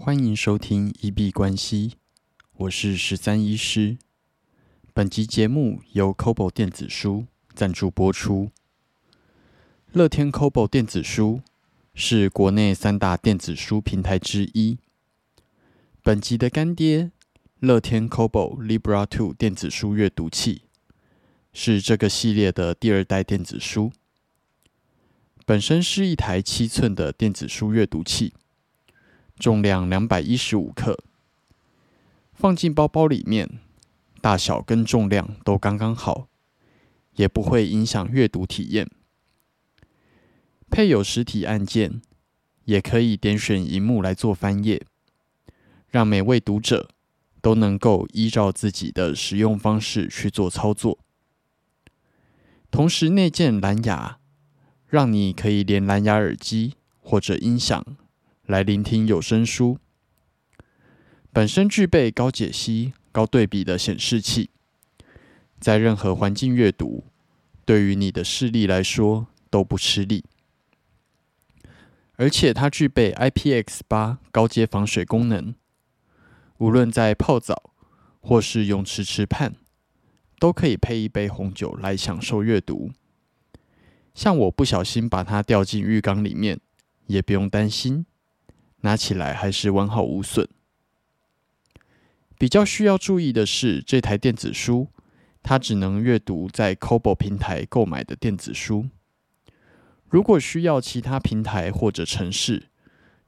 欢迎收听一币关系，我是十三医师。本集节目由 Kobo 电子书赞助播出。乐天 Kobo 电子书是国内三大电子书平台之一。本集的干爹乐天 Kobo Libra Two 电子书阅读器是这个系列的第二代电子书。本身是一台七寸的电子书阅读器，重量两百一十五克，放进包包里面，大小跟重量都刚刚好，也不会影响阅读体验。配有实体按键，也可以点选荧幕来做翻页，让每位读者都能够依照自己的使用方式去做操作。同时内建蓝牙。让你可以连蓝牙耳机或者音响来聆听有声书。本身具备高解析、高对比的显示器，在任何环境阅读，对于你的视力来说都不吃力。而且它具备 IPX 八高阶防水功能，无论在泡澡或是泳池池畔，都可以配一杯红酒来享受阅读。像我不小心把它掉进浴缸里面，也不用担心，拿起来还是完好无损。比较需要注意的是，这台电子书它只能阅读在 Kobo 平台购买的电子书。如果需要其他平台或者城市，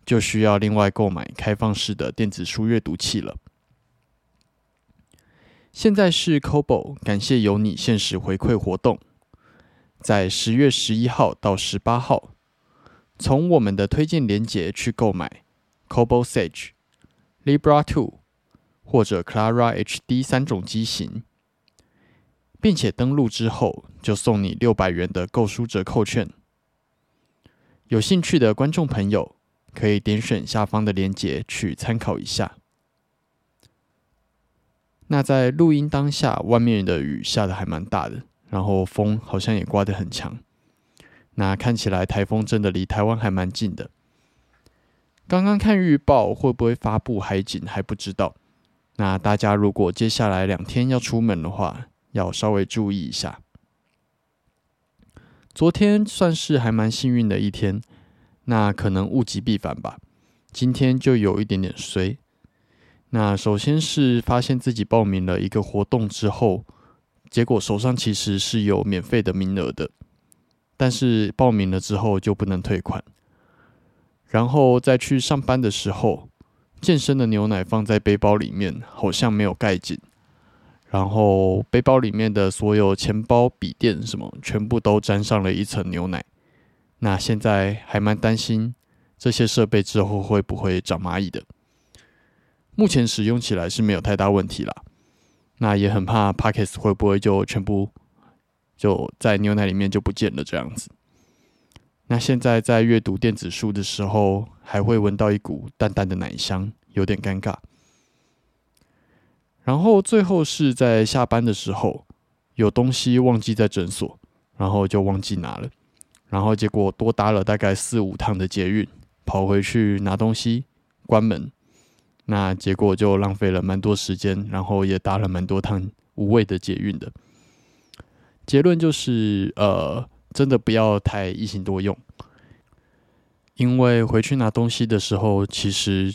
就需要另外购买开放式的电子书阅读器了。现在是 Kobo 感谢有你限时回馈活动。在十月十一号到十八号，从我们的推荐链接去购买 Cobo Sage、Libra Two 或者 Clara HD 三种机型，并且登录之后就送你六百元的购书折扣券。有兴趣的观众朋友可以点选下方的链接去参考一下。那在录音当下，外面的雨下的还蛮大的。然后风好像也刮得很强，那看起来台风真的离台湾还蛮近的。刚刚看预报会不会发布海警还不知道。那大家如果接下来两天要出门的话，要稍微注意一下。昨天算是还蛮幸运的一天，那可能物极必反吧。今天就有一点点衰。那首先是发现自己报名了一个活动之后。结果手上其实是有免费的名额的，但是报名了之后就不能退款。然后再去上班的时候，健身的牛奶放在背包里面，好像没有盖紧。然后背包里面的所有钱包、笔电什么，全部都沾上了一层牛奶。那现在还蛮担心这些设备之后会不会长蚂蚁的。目前使用起来是没有太大问题啦。那也很怕 Pockets 会不会就全部就在牛奶里面就不见了这样子。那现在在阅读电子书的时候，还会闻到一股淡淡的奶香，有点尴尬。然后最后是在下班的时候，有东西忘记在诊所，然后就忘记拿了，然后结果多搭了大概四五趟的捷运，跑回去拿东西，关门。那结果就浪费了蛮多时间，然后也搭了蛮多趟无谓的捷运的。结论就是，呃，真的不要太一心多用，因为回去拿东西的时候，其实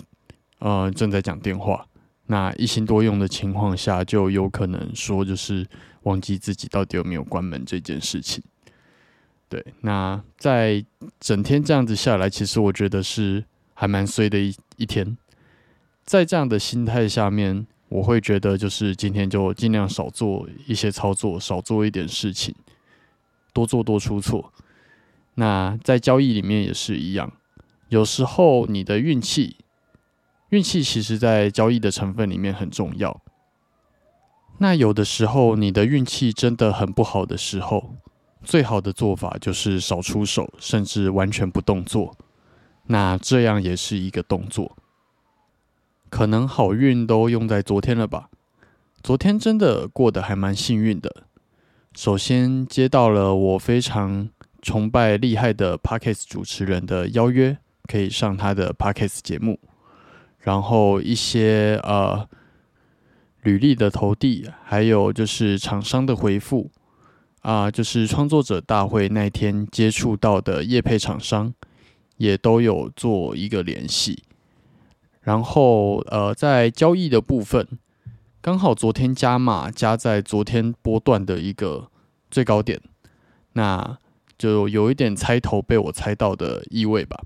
呃正在讲电话。那一心多用的情况下，就有可能说就是忘记自己到底有没有关门这件事情。对，那在整天这样子下来，其实我觉得是还蛮衰的一一天。在这样的心态下面，我会觉得就是今天就尽量少做一些操作，少做一点事情，多做多出错。那在交易里面也是一样，有时候你的运气，运气其实在交易的成分里面很重要。那有的时候你的运气真的很不好的时候，最好的做法就是少出手，甚至完全不动作。那这样也是一个动作。可能好运都用在昨天了吧？昨天真的过得还蛮幸运的。首先接到了我非常崇拜厉害的 Parkes 主持人的邀约，可以上他的 Parkes 节目。然后一些呃履历的投递，还有就是厂商的回复啊，就是创作者大会那天接触到的业配厂商，也都有做一个联系。然后呃，在交易的部分，刚好昨天加码加在昨天波段的一个最高点，那就有一点猜头被我猜到的意味吧。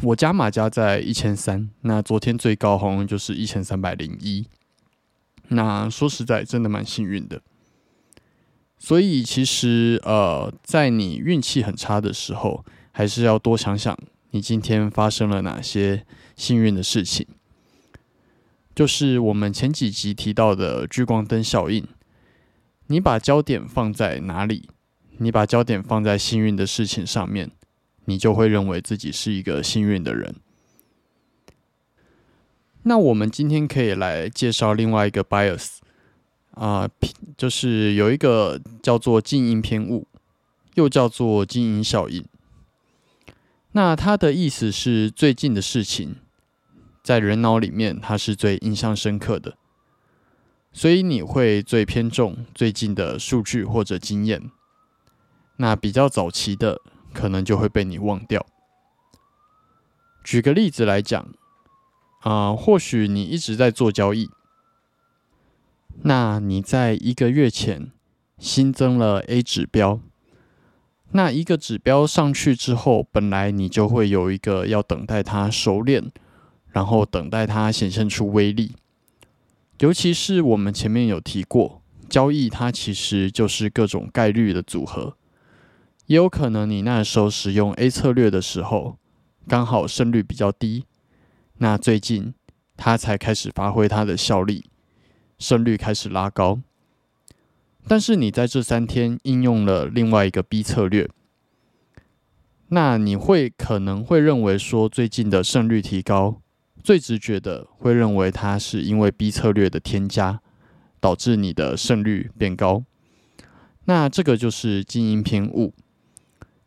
我加码加在一千三，那昨天最高好像就是一千三百零一。那说实在，真的蛮幸运的。所以其实呃，在你运气很差的时候，还是要多想想你今天发生了哪些幸运的事情。就是我们前几集提到的聚光灯效应，你把焦点放在哪里？你把焦点放在幸运的事情上面。你就会认为自己是一个幸运的人。那我们今天可以来介绍另外一个 bias 啊，就是有一个叫做静音偏误，又叫做静音效应。那它的意思是最近的事情，在人脑里面它是最印象深刻的，所以你会最偏重最近的数据或者经验。那比较早期的。可能就会被你忘掉。举个例子来讲，啊，或许你一直在做交易，那你在一个月前新增了 A 指标，那一个指标上去之后，本来你就会有一个要等待它熟练，然后等待它显现出威力。尤其是我们前面有提过，交易它其实就是各种概率的组合。也有可能你那时候使用 A 策略的时候，刚好胜率比较低，那最近它才开始发挥它的效力，胜率开始拉高。但是你在这三天应用了另外一个 B 策略，那你会可能会认为说最近的胜率提高，最直觉的会认为它是因为 B 策略的添加导致你的胜率变高，那这个就是经营偏误。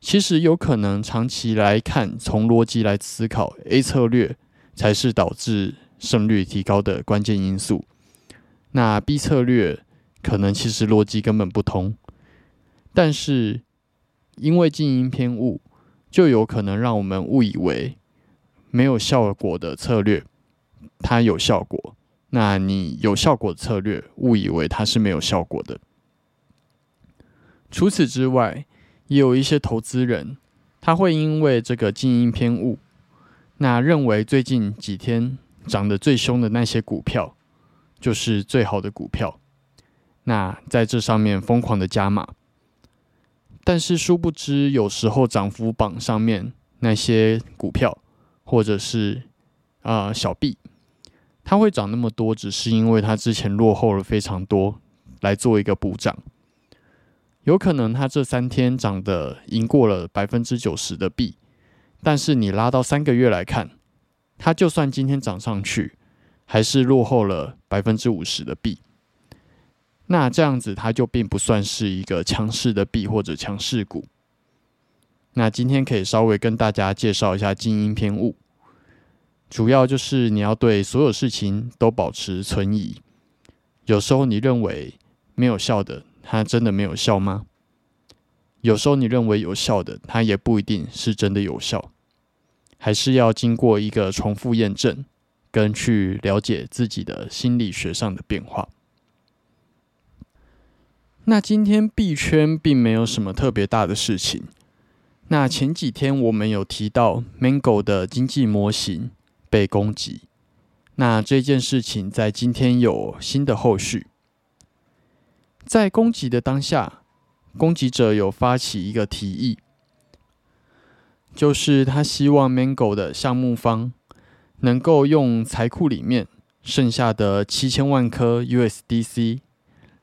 其实有可能长期来看，从逻辑来思考，A 策略才是导致胜率提高的关键因素。那 B 策略可能其实逻辑根本不通，但是因为静音偏误，就有可能让我们误以为没有效果的策略它有效果。那你有效果的策略误以为它是没有效果的。除此之外，也有一些投资人，他会因为这个静音偏误，那认为最近几天涨得最凶的那些股票就是最好的股票，那在这上面疯狂的加码，但是殊不知有时候涨幅榜上面那些股票或者是啊小币，它会涨那么多，只是因为它之前落后了非常多，来做一个补涨。有可能它这三天涨的赢过了百分之九十的币，但是你拉到三个月来看，它就算今天涨上去，还是落后了百分之五十的币。那这样子它就并不算是一个强势的币或者强势股。那今天可以稍微跟大家介绍一下静音偏误，主要就是你要对所有事情都保持存疑。有时候你认为没有效的。它真的没有效吗？有时候你认为有效的，它也不一定是真的有效，还是要经过一个重复验证，跟去了解自己的心理学上的变化。那今天币圈并没有什么特别大的事情。那前几天我们有提到 Mango 的经济模型被攻击，那这件事情在今天有新的后续。在攻击的当下，攻击者有发起一个提议，就是他希望 Mango 的项目方能够用财库里面剩下的七千万颗 USDC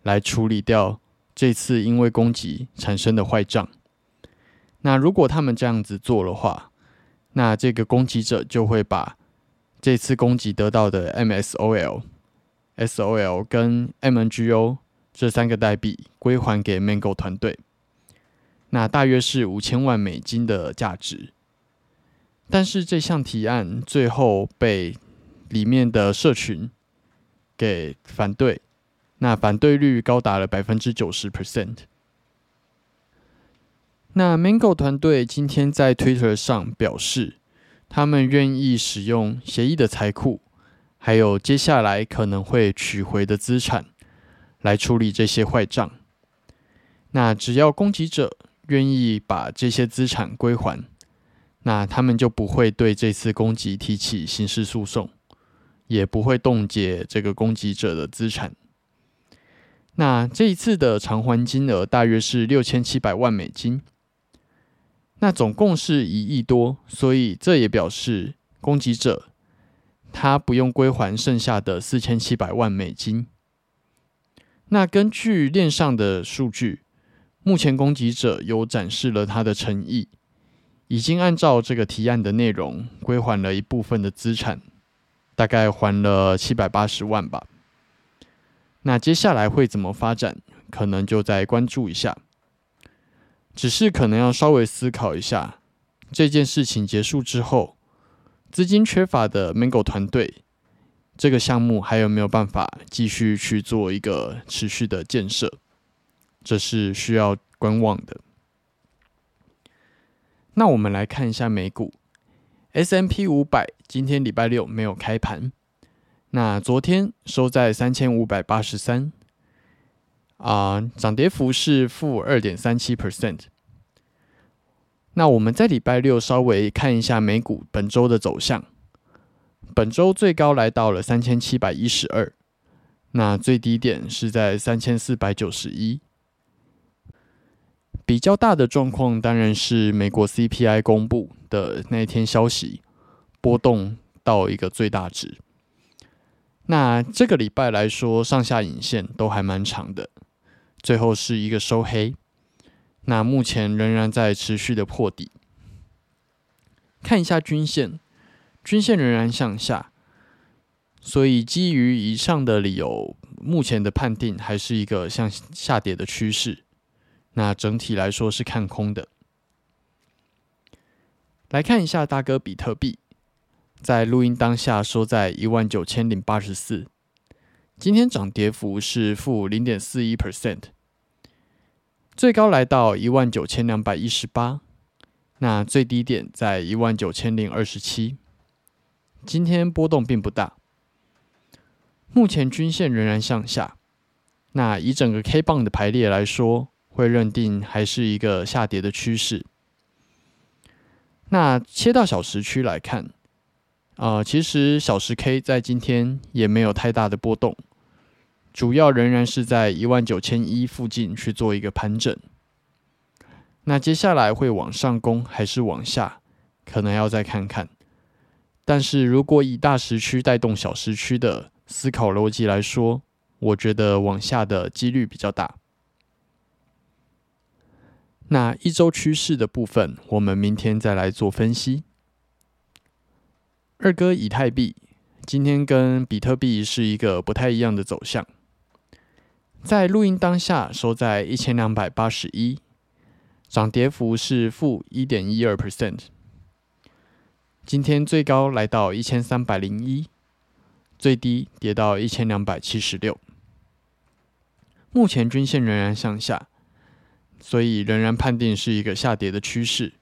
来处理掉这次因为攻击产生的坏账。那如果他们这样子做的话，那这个攻击者就会把这次攻击得到的 MSOL、SOL 跟 MNGO。这三个代币归还给 Mango 团队，那大约是五千万美金的价值。但是这项提案最后被里面的社群给反对，那反对率高达了百分之九十 percent。那 Mango 团队今天在 Twitter 上表示，他们愿意使用协议的财库，还有接下来可能会取回的资产，来处理这些坏账。那只要攻击者愿意把这些资产归还，那他们就不会对这次攻击提起刑事诉讼，也不会冻结这个攻击者的资产。那这一次的偿还金额大约是六千七百万美金。那总共是一亿多，所以这也表示攻击者他不用归还剩下的四千七百万美金。那根据链上的数据，目前攻击者有展示了他的诚意，已经按照这个提案的内容归还了一部分的资产，大概还了七百八十万吧。那接下来会怎么发展，可能就再关注一下。只是可能要稍微思考一下，这件事情结束之后，资金缺乏的 Mango 团队，这个项目还有没有办法继续去做一个持续的建设？这是需要观望的。那我们来看一下美股，S M P 五百今天礼拜六没有开盘，那昨天收在三千五百八十三。啊，涨跌幅是负二点三七 percent。那我们在礼拜六稍微看一下美股本周的走向。本周最高来到了三千七百一十二，那最低点是在三千四百九十一。比较大的状况当然是美国 CPI 公布的那一天消息，波动到一个最大值。那这个礼拜来说，上下影线都还蛮长的。最后是一个收黑，那目前仍然在持续的破底。看一下均线，均线仍然向下，所以基于以上的理由，目前的判定还是一个向下跌的趋势。那整体来说是看空的。来看一下大哥比特币，在录音当下收在一万九千零八十四。今天涨跌幅是负零点四一 percent，最高来到一万九千两百一十八，那最低点在一万九千零二十七。今天波动并不大，目前均线仍然向下。那以整个 K 棒的排列来说，会认定还是一个下跌的趋势。那切到小时区来看，啊，其实小时 K 在今天也没有太大的波动。主要仍然是在一万九千一附近去做一个盘整，那接下来会往上攻还是往下，可能要再看看。但是如果以大时区带动小时区的思考逻辑来说，我觉得往下的几率比较大。那一周趋势的部分，我们明天再来做分析。二哥以太币今天跟比特币是一个不太一样的走向。在录音当下收在一千两百八十一，涨跌幅是负一点一二 percent。今天最高来到一千三百零一，最低跌到一千两百七十六。目前均线仍然向下，所以仍然判定是一个下跌的趋势。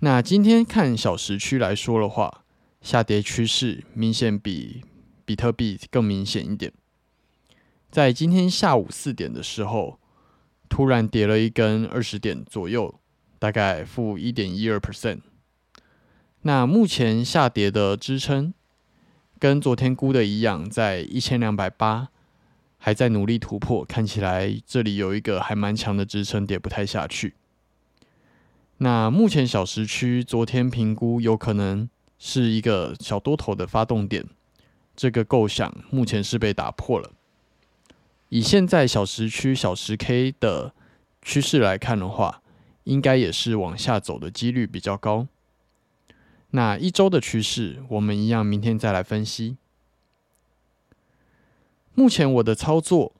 那今天看小时区来说的话，下跌趋势明显比比特币更明显一点。在今天下午四点的时候，突然跌了一根二十点左右，大概负一点一二 percent。那目前下跌的支撑跟昨天估的一样，在一千两百八，还在努力突破，看起来这里有一个还蛮强的支撑，跌不太下去。那目前小时区昨天评估有可能是一个小多头的发动点，这个构想目前是被打破了。以现在小时区小时 K 的趋势来看的话，应该也是往下走的几率比较高。那一周的趋势，我们一样明天再来分析。目前我的操作，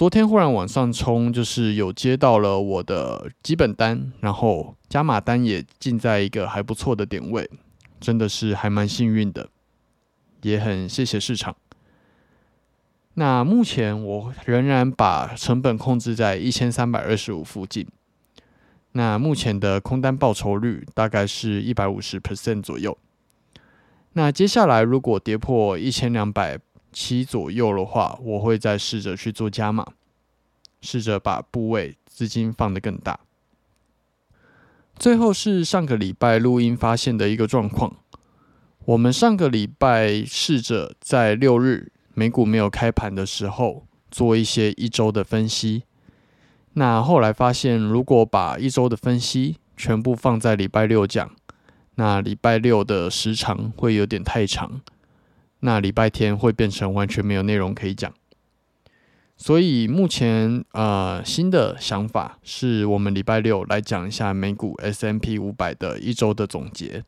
昨天忽然往上冲，就是有接到了我的基本单，然后加码单也进在一个还不错的点位，真的是还蛮幸运的。也很谢谢市场。那目前我仍然把成本控制在一千三百二十五附近。那目前的空单报酬率大概是一百五十 percent 左右。那接下来如果跌破一千两百七左右的话，我会再试着去做加码，试着把部位资金放得更大。最后是上个礼拜录音发现的一个状况，我们上个礼拜试着在六日美股没有开盘的时候做一些一周的分析。那后来发现，如果把一周的分析全部放在礼拜六讲，那礼拜六的时长会有点太长，那礼拜天会变成完全没有内容可以讲。所以目前呃新的想法是我们礼拜六来讲一下美股 S M P 五百的一周的总结。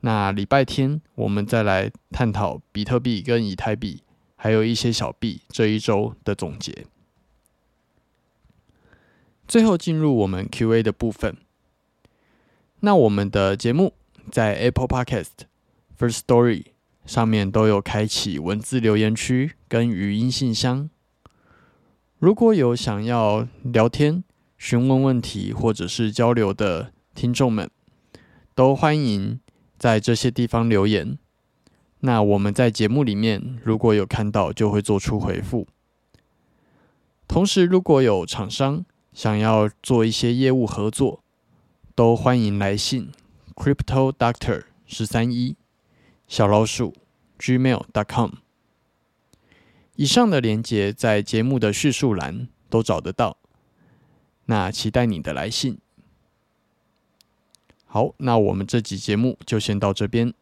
那礼拜天我们再来探讨比特币跟以太币，还有一些小币这一周的总结。最后进入我们 Q&A 的部分。那我们的节目在 Apple Podcast、First Story 上面都有开启文字留言区跟语音信箱。如果有想要聊天、询问问题或者是交流的听众们，都欢迎在这些地方留言。那我们在节目里面如果有看到，就会做出回复。同时，如果有厂商，想要做一些业务合作，都欢迎来信 crypto doctor 十三一小老鼠 gmail.com。以上的连接在节目的叙述栏都找得到。那期待你的来信。好，那我们这集节目就先到这边。